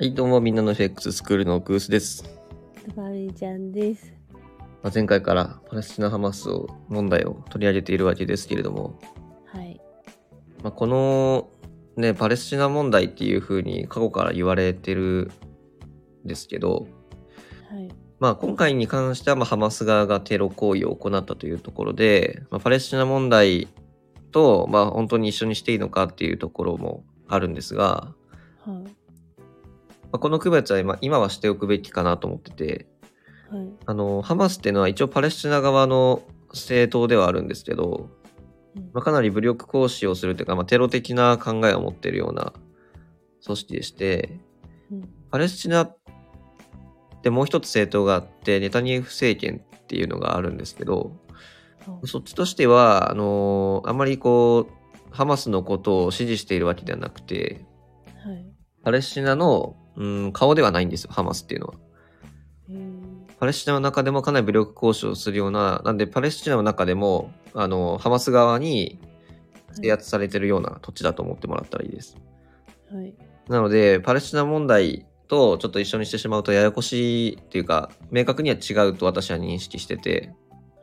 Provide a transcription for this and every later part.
はい、どうもみんなの FX スクールのグースです。バーミーちゃんです。まあ、前回からパレスチナ・ハマスを問題を取り上げているわけですけれども、はい。まあ、このね、パレスチナ問題っていう風に過去から言われてるんですけど、はい。まあ今回に関してはまあハマス側がテロ行為を行ったというところで、まあ、パレスチナ問題とまあ本当に一緒にしていいのかっていうところもあるんですが、あ、この区別は今今はしておくべきかなと思ってて、はい。あの、ハマスっていうのは一応パレスチナ側の政党ではあるんですけど、うんまあ、かなり武力行使をするというか、まあ、テロ的な考えを持っているような組織でして、うんパレスチナってもう一つ政党があって、ネタニヤフ政権っていうのがあるんですけど、はそっちとしては、あのあまりこう、ハマスのことを支持しているわけではなくて、はい。パレスチナの、うん、顔ではないんですよ、ハマスっていうのは。えーパレスチナの中でもかなり武力行使をするような、なんでパレスチナの中でも、あの、ハマス側に制圧されてるような土地だと思ってもらったらいいです。はい。なので、パレスチナ問題とちょっと一緒にしてしまうとややこしいっていうか、明確には違うと私は認識してて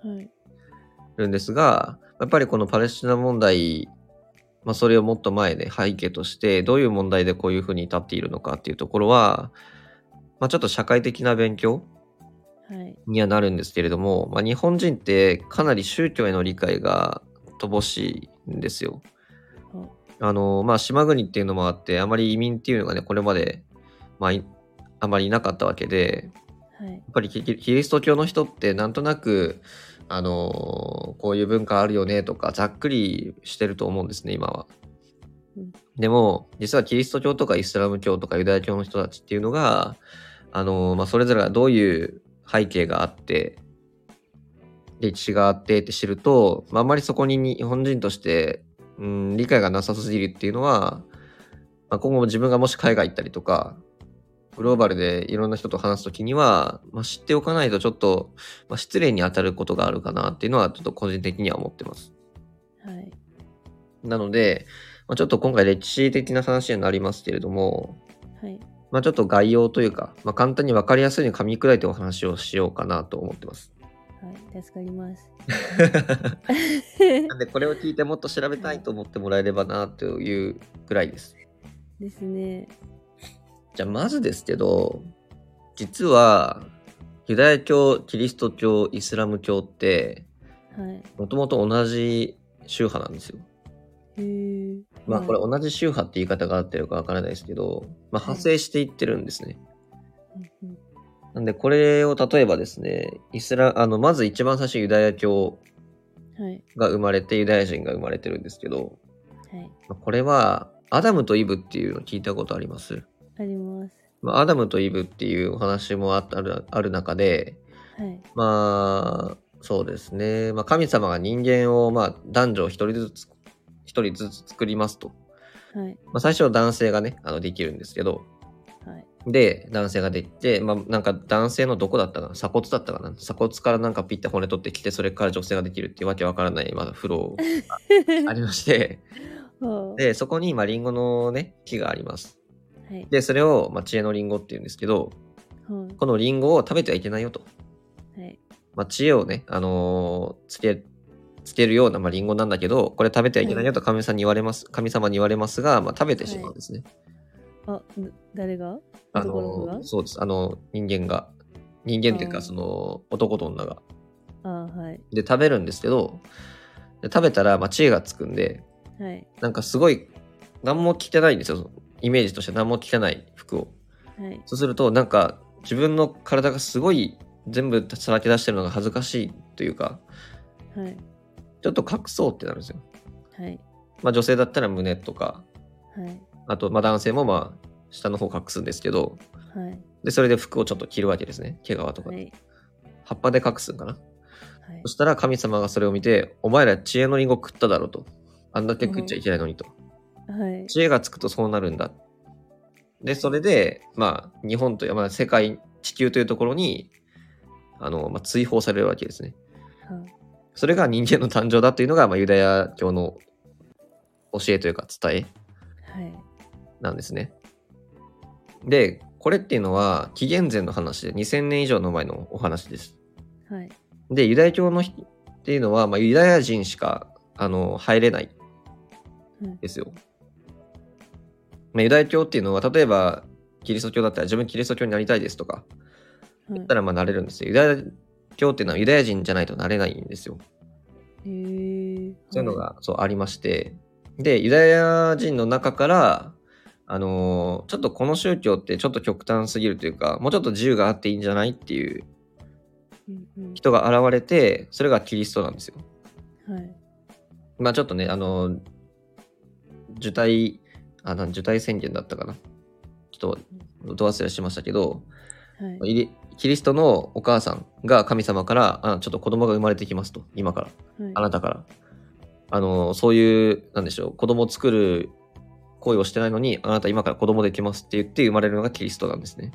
はい。るんですが、やっぱりこのパレスチナ問題、まあそれをもっと前で背景として、どういう問題でこういうふうに至っているのかっていうところは、まあちょっと社会的な勉強はい。にはなるんですけれども、まあ、日本人ってかなり宗教への理解が乏しいんですよ。はあの、まあ、島国っていうのもあって、あまり移民っていうのがね、これまで、まあ、いあまりいなかったわけで、はい。やっぱりキキリスト教の人ってなんとなく、あのこういう文化あるよねとか、ざっくりしてると思うんですね、今はうん。でも、実はキリスト教とかイスラム教とかユダヤ教の人たちっていうのが、あのまあ、それぞれがどういう背景があって、歴史があってって知ると、まあ、あんまりそこに日本人として、うん、理解がなさすぎるっていうのは、まあ、今後も自分がもし海外行ったりとか、グローバルでいろんな人と話すときには、まあ、知っておかないとちょっと、まあ、失礼に当たることがあるかなっていうのはちょっと個人的には思ってます。はい。なので、まあ、ちょっと今回歴史的な話になりますけれども、はい。まあ、ちょっと概要というか、まあ、簡単に分かりやすいように噛み砕いてお話をしようかなと思ってます。はい。助かります。なんでこれを聞いてもっと調べたいと思ってもらえればなというぐらいです。ですね。じゃあまずですけど、実はユダヤ教、キリスト教、イスラム教ってはい。もともと同じ宗派なんですよ。へーまあこれはい同じ宗派って言い方が合ってるかわからないですけど、まあ派生していってるんですね。なんでこれを例えばですね、イスラ、あの、まず一番最初ユダヤ教はい。が生まれてユダヤ人が生まれてるんですけど、はい。まあこれはアダムとイブっていうの聞いたことあります？まアダムとイブっていうお話もあったあるある中で、はい。まあ、そうですね。まあ神様が人間をまあ男女一人ずつ、一人ずつ作りますと。はい。まあ最初は男性がね、あのできるんですけど、はい。で、男性ができて、まあ、なんか男性のどこだったかな？鎖骨だったかな？鎖骨からなんかピッて骨取ってきて、それから女性ができるっていうわけわからない、まあ、フローが ありまして、はで、そこに、まあ、リンゴのね、木があります。はい。で、それを、まあ、知恵のリンゴって言うんですけど、はい。このリンゴを食べてはいけないよと。はい。まあ、知恵をね、あのーつけ、つけるような、まあ、リンゴなんだけど、これ食べてはいけないよと神様に言われます、神様に言われますが、まあ、食べてしまうんですね。あ、だ誰が？あ男のそうです。あの、人間が。人間っていうか、その、男と女が。あはい。で、食べるんですけど、で食べたら、まあ、知恵がつくんで、はい。なんかすごい、何も着てないんですよ。イメージとして何も着てない服を。はい。そうすると、なんか、自分の体がすごい全部さらけ出してるのが恥ずかしいというか、はい。ちょっと隠そうってなるんですよ。はい。まあ、女性だったら胸とか、はい。あと、まあ、男性もまあ、下の方隠すんですけど、はい。で、それで服をちょっと着るわけですね。毛皮とか。はい。葉っぱで隠すんかな。はいそ。したら神様がそれを見て、お前ら知恵のリンゴ食っただろうと。あんだけ食っちゃいけないのにと。はい。知恵がつくとそうなるんだ。で、それで、まあ、日本という、まあ、世界、地球というところに、あの、まあ、追放されるわけですね。はい。それが人間の誕生だというのが、まあ、ユダヤ教の教えというか伝えはい。なんですね。で、これっていうのは紀元前の話で2000年以上の前のお話です。はい。で、ユダヤ教の人っていうのは、まあ、ユダヤ人しかあの入れないはいですよ。まあ、ユダヤ教っていうのは、例えばキリスト教だったら自分キリスト教になりたいですとかはい言ったらまあなれるんですよ。ユダヤ教っていうのはユダヤ人じゃないとなれないんですよ。へーそういうのが、そうありまして。で、ユダヤ人の中から、あのーちょっとこの宗教ってちょっと極端すぎるというか、もうちょっと自由があっていいんじゃないっていう人が現れて、それがキリストなんですよ。はい。まあちょっとね、あのー受胎、あ、なん受胎宣言だったかな。ちょっと、ど忘れしましたけど、はい。キリストのお母さんが神様から、あちょっと子供が生まれてきますと、今から。はいあなたから。あの、そういう、なんでしょう、子供を作る行為をしてないのに、あなた今から子供できますって言って生まれるのがキリストなんですね。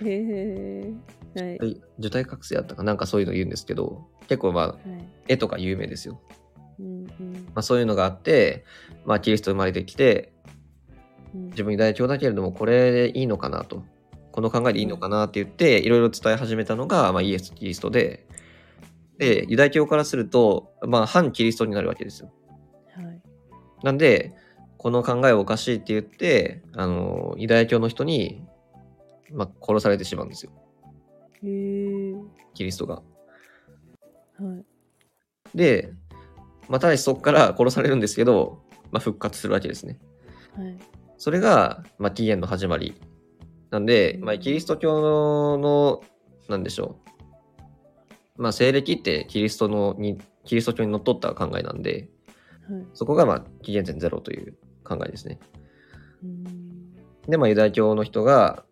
へーはい。はい受胎覚醒だったかなんかそういうの言うんですけど、結構まあ、はい。絵とか有名ですよ。うんうんまあそういうのがあって、まあキリスト生まれてきて、うん自分ユダヤ教だけれども、これでいいのかなと。この考えでいいのかなって言って、いろいろ伝え始めたのが、まあ、イエス・キリストで、で、ユダヤ教からすると、まあ、反キリストになるわけですよ。はい。なんで、この考えはおかしいって言って、あの、ユダヤ教の人に、まあ、殺されてしまうんですよ。へーキリストが。はい。で、まあ、ただしそこから殺されるんですけど、まあ、復活するわけですね。はい。それが、まあ、起源の始まり。なんで、まあ、キリスト教の、なんでしょう。まあ、西暦ってキリストのに、キリスト教にのっとった考えなんで、はい。そこが、まあ、紀元前ゼロという考えですね。うんで、まあ、ユダヤ教の人が、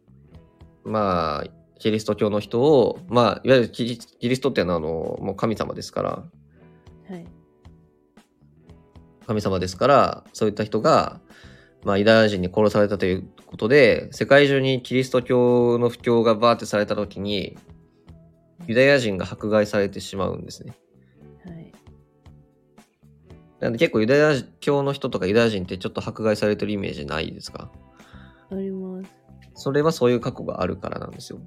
まあ、キリスト教の人を、まあ、いわゆるキリキリストっていうのは、あの、もう神様ですから、はい。神様ですから、そういった人が、まあ、ユダヤ人に殺されたということで、世界中にキリスト教の布教がバーってされたときに、ユダヤ人が迫害されてしまうんですね。はい。なんで結構ユダヤ教の人とかユダヤ人ってちょっと迫害されてるイメージないですか？あります。それはそういう過去があるからなんですよ。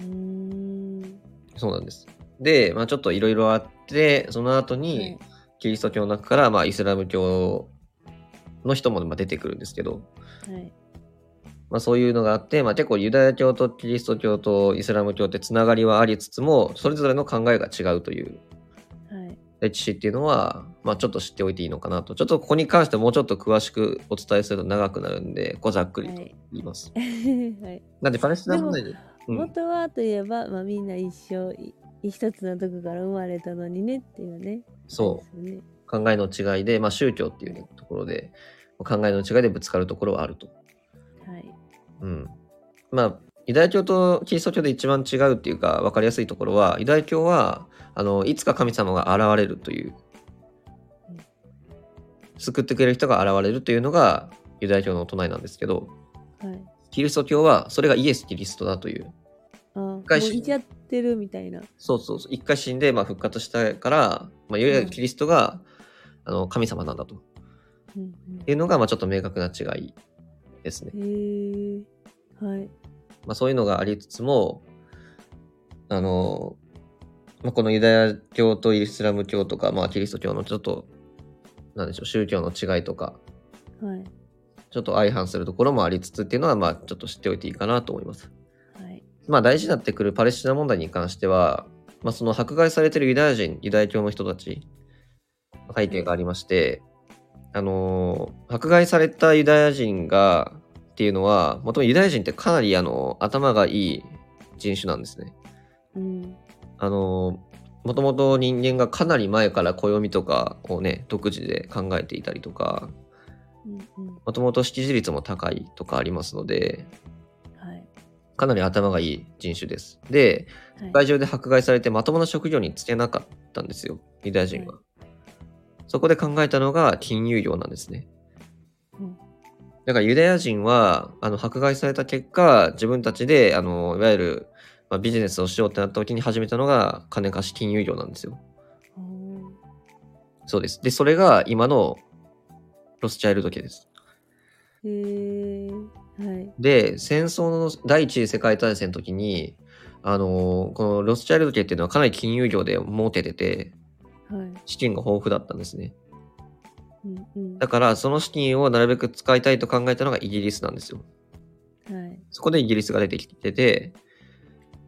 うーん。そうなんです。で、まあちょっといろいろあって、その後はにい、キリスト教の中から、まあイスラム教の人もまあ出てくるんですけど、はい。まあそういうのがあって、まあ結構ユダヤ教とキリスト教とイスラム教ってつながりはありつつも、それぞれの考えが違うというはい。歴史っていうのは、まあちょっと知っておいていいのかなと。ちょっとここに関してもうちょっと詳しくお伝えすると長くなるんで、こうざっくりとはい。言います。はい。なんでパレスチナ問題で、うん元はといえば、まあ、みんな一緒い一つのとこから生まれたのにねっていうね。そう。ね。考えの違いで、まあ宗教っていう、ね、ところで、考えの違いでぶつかるところはあると。はい。うん。まあ、ユダヤ教とキリスト教で一番違うっていうか、分かりやすいところは、ユダヤ教は、あの、いつか神様が現れるといううん、救ってくれる人が現れるというのが、ユダヤ教の唱えなんですけど、はい。キリスト教は、それがイエス・キリストだという。あ、もう回しいちゃってるみたいな。そうそうそう。一回死んで、まあ、復活したから、まあ、いわゆるキリストが、あの、神様なんだとうんいうのが、まあ、ちょっと明確な違いですね。はい。まあ、そういうのがありつつも、あの、まあ、このユダヤ教とイスラム教とか、まあ、キリスト教のちょっと、なんでしょう、宗教の違いとか、はい。ちょっと相反するところもありつつっていうのは、まあ、ちょっと知っておいていいかなと思います。はい。まあ、大事になってくるパレスチナ問題に関しては、まあ、その迫害されてるユダヤ人、ユダヤ教の人たち、背景がありまして、あのー迫害されたユダヤ人が、っていうのは、もともとユダヤ人ってかなり、あの、頭がいい人種なんですね。うん。あの、もともと人間がかなり前から暦とかをね、独自で考えていたりとか。もともと識字率も高いとかありますので、はい。かなり頭がいい人種です。で、はい世界中で迫害されてまともな職業に就けなかったんですよ、ユダヤ人は。はそこで考えたのが金融業なんですね。うんだからユダヤ人は、あの、迫害された結果、自分たちで、あの、いわゆる、まあ、ビジネスをしようってなった時に始めたのが金貸し金融業なんですよ。そうです。で、それが今のロスチャイルド家です。へえ。はい。で、戦争の第一次世界大戦の時に、あのーこのロスチャイルド家っていうのはかなり金融業で儲けてて、はい。資金が豊富だったんですね。うんうん。だから、その資金をなるべく使いたいと考えたのがイギリスなんですよ。はい。そこでイギリスが出てきてて、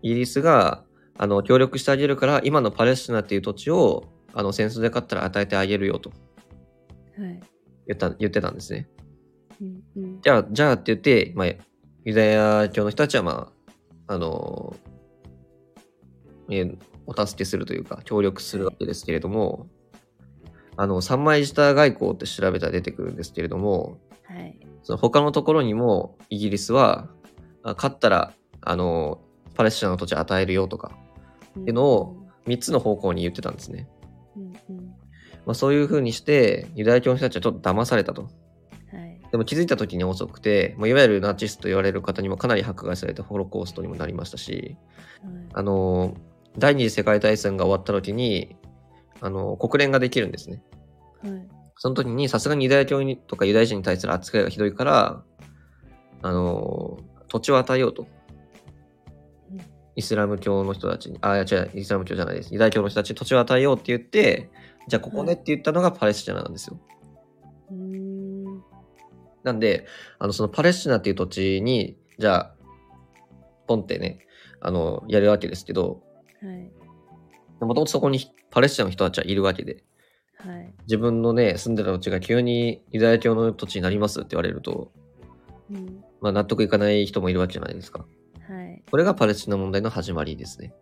イギリスが、あの、協力してあげるから、今のパレスチナっていう土地を、あの、戦争で勝ったら与えてあげるよとはい。言った、言ってたんですね。うんうん。じゃあ、じゃあって言って、まあ、ユダヤ教の人たちは、まあ、あの、えーお助けするというか、協力するわけですけれども、あの、三枚舌外交って調べたら出てくるんですけれども、はい。その他のところにもイギリスは、あ勝ったら、あの、パレスチナの土地与えるよとか、っいうのを3つの方向に言ってたんですね。うんうん。まあ、そういう風にして、ユダヤ教の人たちはちょっと騙されたと。はい。でも気づいた時に遅くて、まあ、いわゆるナチスと言われる方にもかなり迫害されてホロコーストにもなりましたし、はい。あの、第二次世界大戦が終わった時に、あの、国連ができるんですね。はい。その時にさすがにユダヤ教にとかユダヤ人に対する扱いがひどいから、あの、土地を与えようとうん。イスラム教の人たちに、あ、いや違う、イスラム教じゃないです。ユダヤ教の人たちに土地を与えようって言って、じゃあここねって言ったのがパレスチナなんですよ。うーん。なんで、あの、そのパレスチナっていう土地に、じゃあ、ポンってね、あの、やるわけですけど、はい。もともとそこにパレスチナの人たちはいるわけで、はい。自分のね、住んでた土地が急にユダヤ教の土地になりますって言われると、うん。まあ納得いかない人もいるわけじゃないですか。はい。これがパレスチナ問題の始まりですね。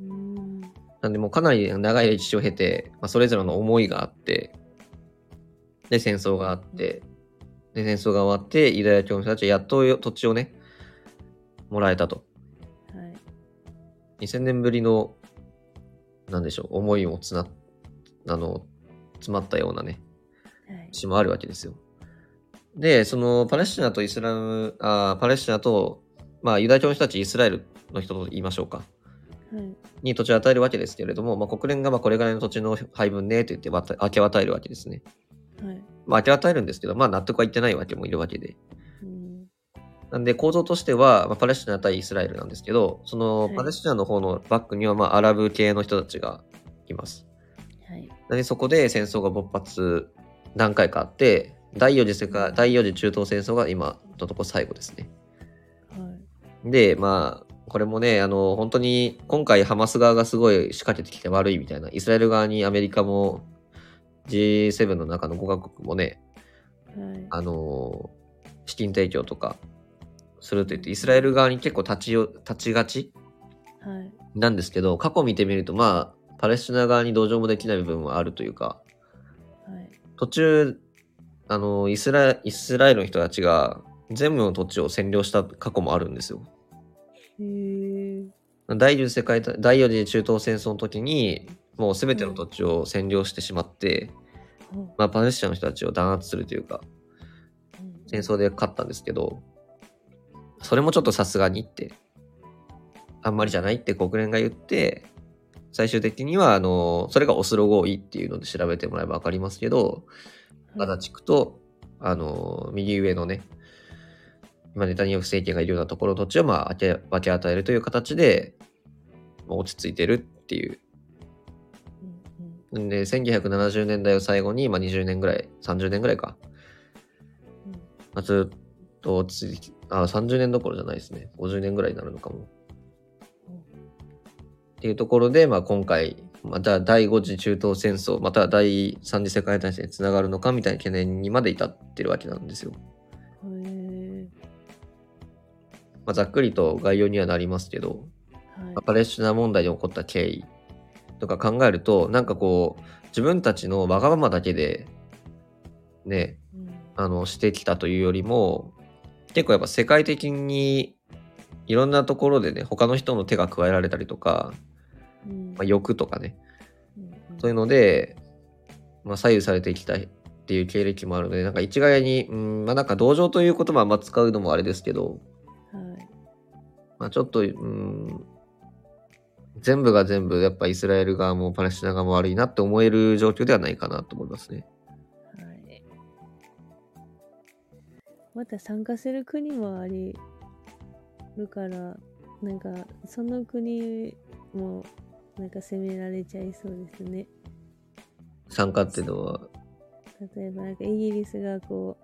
うーん。なんでもうかなり長い歴史を経て、まあ、それぞれの思いがあって、で、戦争があって、で、戦争が終わって、ユダヤ教の人たちはやっと土地をね、もらえたと。はい。2000年ぶりの、なんでしょう、思いもつな、あの、詰まったようなね、はい。詩もあるわけですよ。で、そのパレスチナとイスラム、あーパレスチナと、まあ、ユダヤ教の人たち、イスラエルの人と言いましょうか。はい。に土地を与えるわけですけれども、まあ、国連がまあこれぐらいの土地の配分ねと言って渡明け渡えるわけですね。はい。まあ、明け渡えるんですけど、まあ、納得はいってないわけもいるわけで。うん。なんで構造としては、まあ、パレスチナ対イスラエルなんですけど、そのはいパレスチナの方のバックには、まあ、アラブ系の人たちがいます。はい。でそこで戦争が勃発何回かあって、第4次世界、第4次中東戦争が今のとこ最後ですね。はい。で、まあ、これもね、あの、本当に今回ハマス側がすごい仕掛けてきて悪いみたいな、イスラエル側にアメリカも G7 の中の5カ国もね、はい。あの、資金提供とかすると言って、イスラエル側に結構立ちよ、立ちがちはい。なんですけど、過去見てみると、まあ、パレスチナ側に同情もできない部分はあるというか、はい。途中、あの、イスライスラエルの人たちが全部の土地を占領した過去もあるんですよ。第4次世界大、第4次中東戦争の時に、もう全ての土地を占領してしまって、はまあ、パレスチナの人たちを弾圧するというか、うん戦争で勝ったんですけど、それもちょっとさすがにって、あんまりじゃないって国連が言って、最終的には、あの、それがオスロ合意っていうので調べてもらえばわかりますけど、ガザ地区と、あの、右上のね、今ネタニヤフ政権がいるようなところ土地をまあ分け分け与えるという形で、まあ落ち着いてるっていう。で、1970年代を最後に、まあ20年ぐらい、30年ぐらいか。うんまあ、ずっと落ち着き、あ、30年どころじゃないですね。50年ぐらいになるのかも。っていうところで、まあ今回、また第5次中東戦争、または第3次世界大戦につながるのかみたいな懸念にまで至ってるわけなんですよ。まあ、ざっくりと概要にはなりますけど、はい。パレスチナ問題で起こった経緯とか考えると、なんかこう、自分たちのわがままだけで、ね、うんあの、してきたというよりも、結構やっぱ世界的にいろんなところでね、他の人の手が加えられたりとか、うんまあ、欲とかね、うんそういうので、まあ、左右されてきたっていう経歴もあるので、なんか一概に、うん、まあなんか同情という言葉はあんま使うのもあれですけど、はい。まあちょっと、うん、全部が全部やっぱイスラエル側もパレスチナ側も悪いなって思える状況ではないかなと思いますね。また参加する国もありるからなんかその国もなんか責められちゃいそうですね。参加っていうのは、例えばなんかイギリスがこ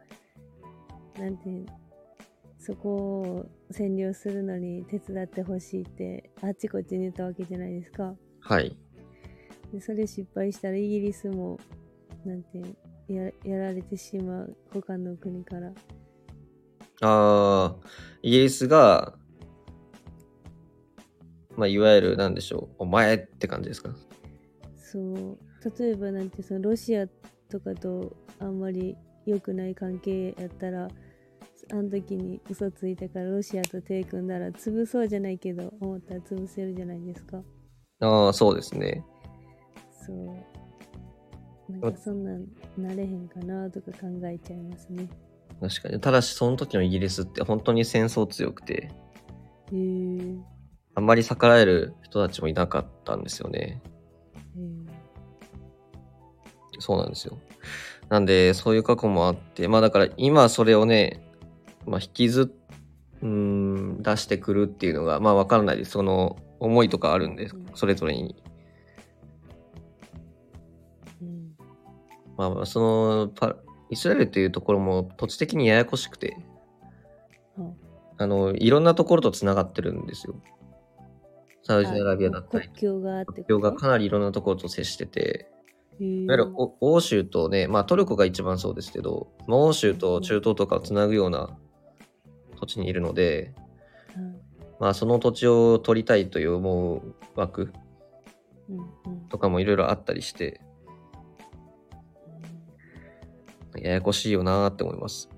うなんていうそこを占領するのに手伝ってほしいってあっちこっちに言ったわけじゃないですか。はい。でそれ失敗したらイギリスもなんていうややられてしまう他の国からああ、イギリスが、まあ、いわゆる、なんでしょう、お前って感じですか？そう。例えばなんてそのロシアとかとあんまり良くない関係やったらあの時に嘘ついたからロシアと手組んだら潰そうじゃないけど思ったら潰せるじゃないですか。ああ、そうですね。そう。なんかそんなんなれへんかなとか考えちゃいますね確かに。ただし、その時のイギリスって本当に戦争強くて、へえあんまり逆らえる人たちもいなかったんですよね。へえそうなんですよ。なんで、そういう過去もあって、まあだから今それをね、まあ引きずっ、うーん、出してくるっていうのが、まあわからないです。その思いとかあるんですうん。それぞれに。うんまあまあ、そのパ、イスラエルっていうところも土地的にややこしくて、はあの、いろんなところとつながってるんですよ。サウジアラビアだったり国、境があって。国境がかなりいろんなところと接してて、いわゆるお欧州とね、まあトルコが一番そうですけど、まあ欧州と中東とかをつなぐような土地にいるので、はいまあその土地を取りたいという思う枠うんうん。とかもいろいろあったりして、ややこしいよなーって思います。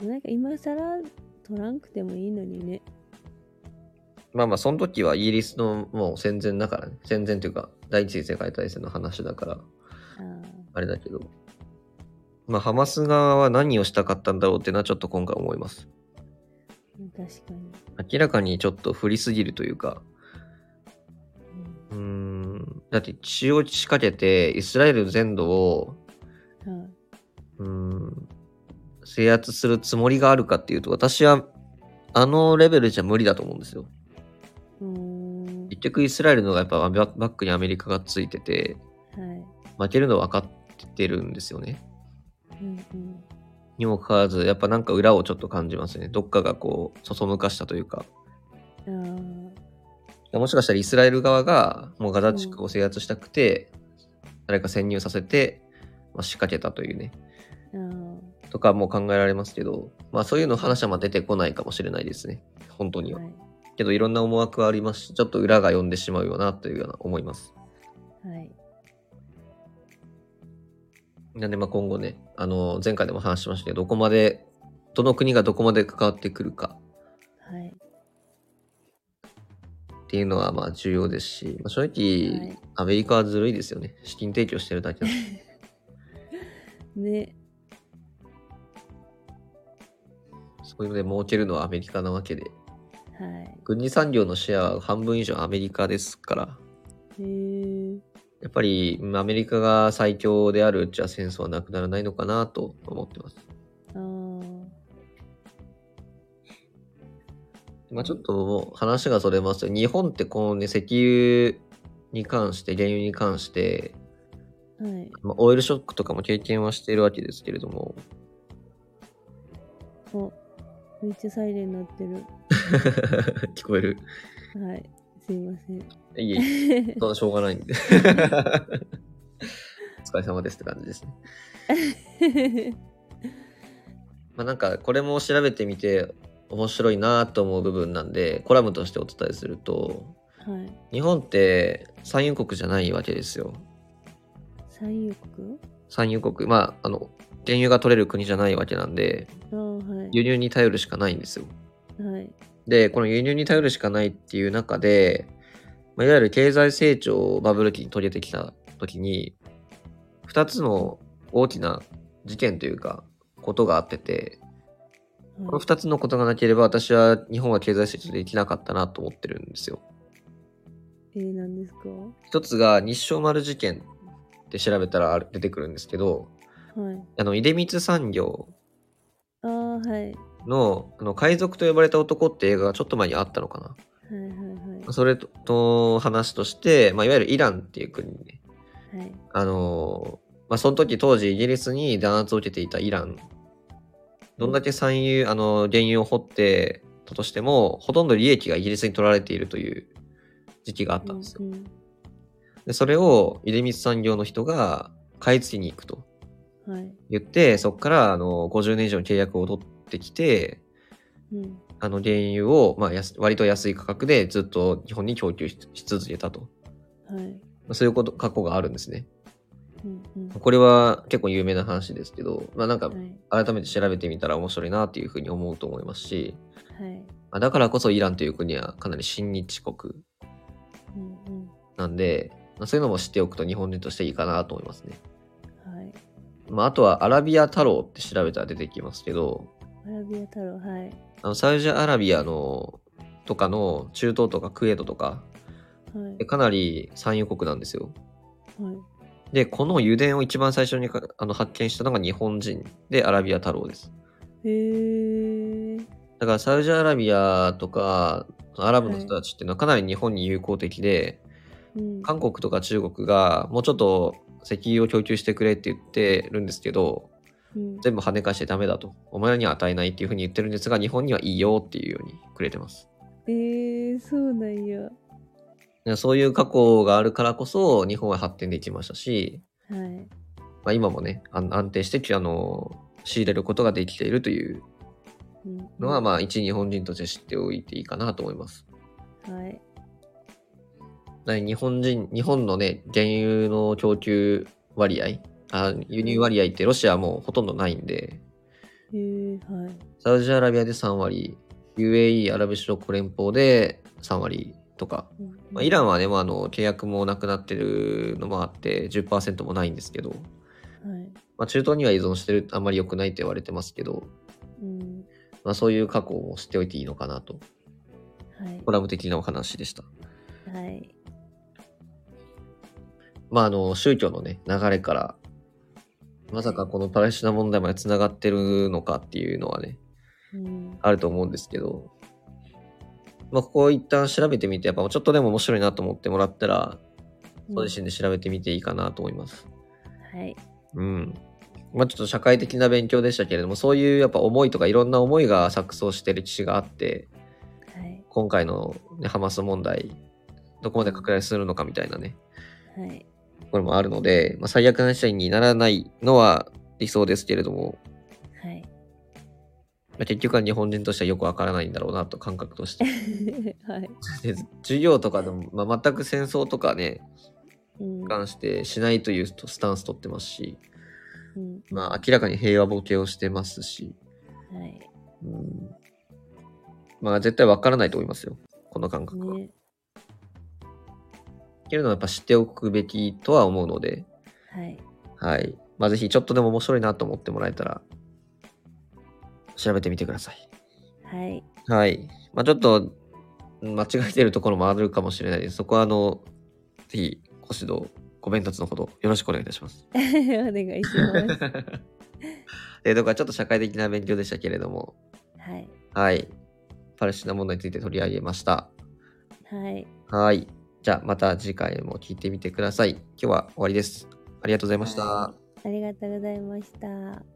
うん、なんか今更取らんくてもいいのにね。まあまあその時はイギリスのもう戦前だからね、戦前というか第一次世界大戦の話だから、ああれだけど、まあハマス側は何をしたかったんだろうっていうのはちょっと今回思います。あ、確かに。明らかにちょっと振りすぎるというか、だって血を仕掛けてイスラエル全土を、はい。うーん、制圧するつもりがあるかっていうと、私はあのレベルじゃ無理だと思うんですよ。結局イスラエルのがやっぱババックにアメリカがついてて、はい。負けるの分かってるんですよね。うんうん。にもかかわらず、やっぱなんか裏をちょっと感じますね。どっかがこう、そそむかしたというか。ああ。もしかしたらイスラエル側がもうガザ地区を制圧したくて、誰か潜入させて、まあ、仕掛けたというね、あとかも考えられますけど、まあそういうの話はまあ出てこないかもしれないですね。本当にあ。は。はい。けどいろんな思惑はありますし、ちょっと裏が読んでしまうよなというような思います。はい。なんでまあ今後ね、あの、前回でも話しましたけど、どこまで、どの国がどこまで関わってくるかっていうのはまあ重要ですし、まあ、正直、はいアメリカはずるいですよね。資金提供してるだけなんでね。そういうので儲けるのはアメリカなわけで、はい。軍事産業のシェアは半分以上アメリカですから、へえ。やっぱりうんアメリカが最強であるうちは戦争はなくならないのかなと思ってます。まあちょっと話がそれますよ。日本ってこのね、石油に関して、原油に関して、はい。まあ、オイルショックとかも経験はしているわけですけれども、お、めっちゃサイレン鳴ってる。聞こえる？はい。すいません。いえいえ、そんなしょうがないんで。お疲れ様ですって感じですね。まあなんかこれも調べてみて面白いなと思う部分なんでコラムとしてお伝えするとはい。日本って産油国じゃないわけですよ。産油国？産油国まああの原油が取れる国じゃないわけなんではい。輸入に頼るしかないんですよ。はい。でこの輸入に頼るしかないっていう中で、まあ、いわゆる経済成長をバブル期に遂げてきた時に2つの大きな事件というかことがあっててこの2つのことがなければ私は日本は経済成長できなかったなと思ってるんですよ。えー、何ですか？一つが日照丸事件って調べたらある出てくるんですけど、はい。あの、出光産業ああ、はい。の、あの、海賊と呼ばれた男って映画がちょっと前にあったのかな。はいはいはい。それとと話として、まあ、いわゆるイランっていう国にね、はい。あのーまあ、その時当時イギリスに弾圧を受けていたイラン、どんだけ産油、あの、原油を掘ってたとしても、ほとんど利益がイギリスに取られているという時期があったんですよ。うんうんで、それを出光産業の人が買い付けに行くとはい。言って、そこから、あの、50年以上の契約を取ってきて、うん。あの、原油を、まあ、安割と安い価格でずっと日本に供給しし続けたと。はい。まあそういうこと、過去があるんですね。うんうん。これは結構有名な話ですけど、まあなんかはい。改めて調べてみたら面白いなっていうふうに思うと思いますし、はい。まあだからこそイランという国はかなり親日国うんうん。なんで、まあ、そういうのも知っておくと日本人としていいかなと思いますね。はい。まああとはアラビア太郎って調べたら出てきますけど、アラビア太郎、はい。あのサウジアラビアのとかの中東とかクウェートとか、はい。かなり産油国なんですよ。はい。で、この油田を一番最初にかあの発見したのが日本人でアラビア太郎です。へー。だからサウジアラビアとかアラブの人たちっていうのはかなり日本に友好的で、うん。韓国とか中国がもうちょっと石油を供給してくれって言ってるんですけど、うん。全部跳ね返してダメだと。お前らには与えないっていうふうに言ってるんですが、日本にはいいよっていうようにくれてます。えー、そうなんや。でそういう過去があるからこそ、日本は発展できましたし、はい。まあ、今もね、安安定して、あの、仕入れることができているといううん。のは、まあ、一日本人として知っておいていいかなと思います。はい。な日本人、日本のね、原油の供給割合、あ輸入割合ってロシアはもうほとんどないんで、へー、はい。サウジアラビアで3割、UAE、アラブ首長国連邦で3割とか、うんまあ、イランはね、もうあの契約もなくなってるのもあって10%もないんですけど、はい。まあ、中東には依存してるあんまり良くないって言われてますけど、うん。まあ、そういう過去も知っておいていいのかなと、はいコ。ラム的なお話でした。はい。まあ、あの、宗教のね、流れから、まさかこのパレスチナ問題まで繋がってるのかっていうのはね、うん。あると思うんですけど、まあ、ここを一旦調べてみて、やっぱちょっとでも面白いなと思ってもらったら、ご自身で調べてみていいかなと思います。はい。うん。まあ、ちょっと社会的な勉強でしたけれども、そういうやっぱ思いとかいろんな思いが錯綜して歴史があって、はい。今回の、ね、ハマス問題、どこまで拡大するのかみたいなね、はい。これもあるので、まあ、最悪な事態にならないのは理想ですけれども、結局は日本人としてはよくわからないんだろうなと感覚として。はい。で授業とかでも、まあ、全く戦争とかね、うん。関してしないというスタンス取ってますし、うん。まあ明らかに平和ボケをしてますし、はい。うん、まあ絶対わからないと思いますよ。この感覚は。ね。けれどもやっぱ知っておくべきとは思うので、はい。はい。まあぜひちょっとでも面白いなと思ってもらえたら、調べてみてください。はい。はい。まあちょっと、間違えてるところもあるかもしれないです。そこはあの、ぜひご指導、ご鞭達のほどよろしくお願いいたします。お願いします。で、とかちょっと社会的な勉強でしたけれども、はい。はい。パレスチナ問題について取り上げました。はい。はい。じゃあまた次回も聞いてみてください。今日は終わりです。ありがとうございました。はありがとうございました。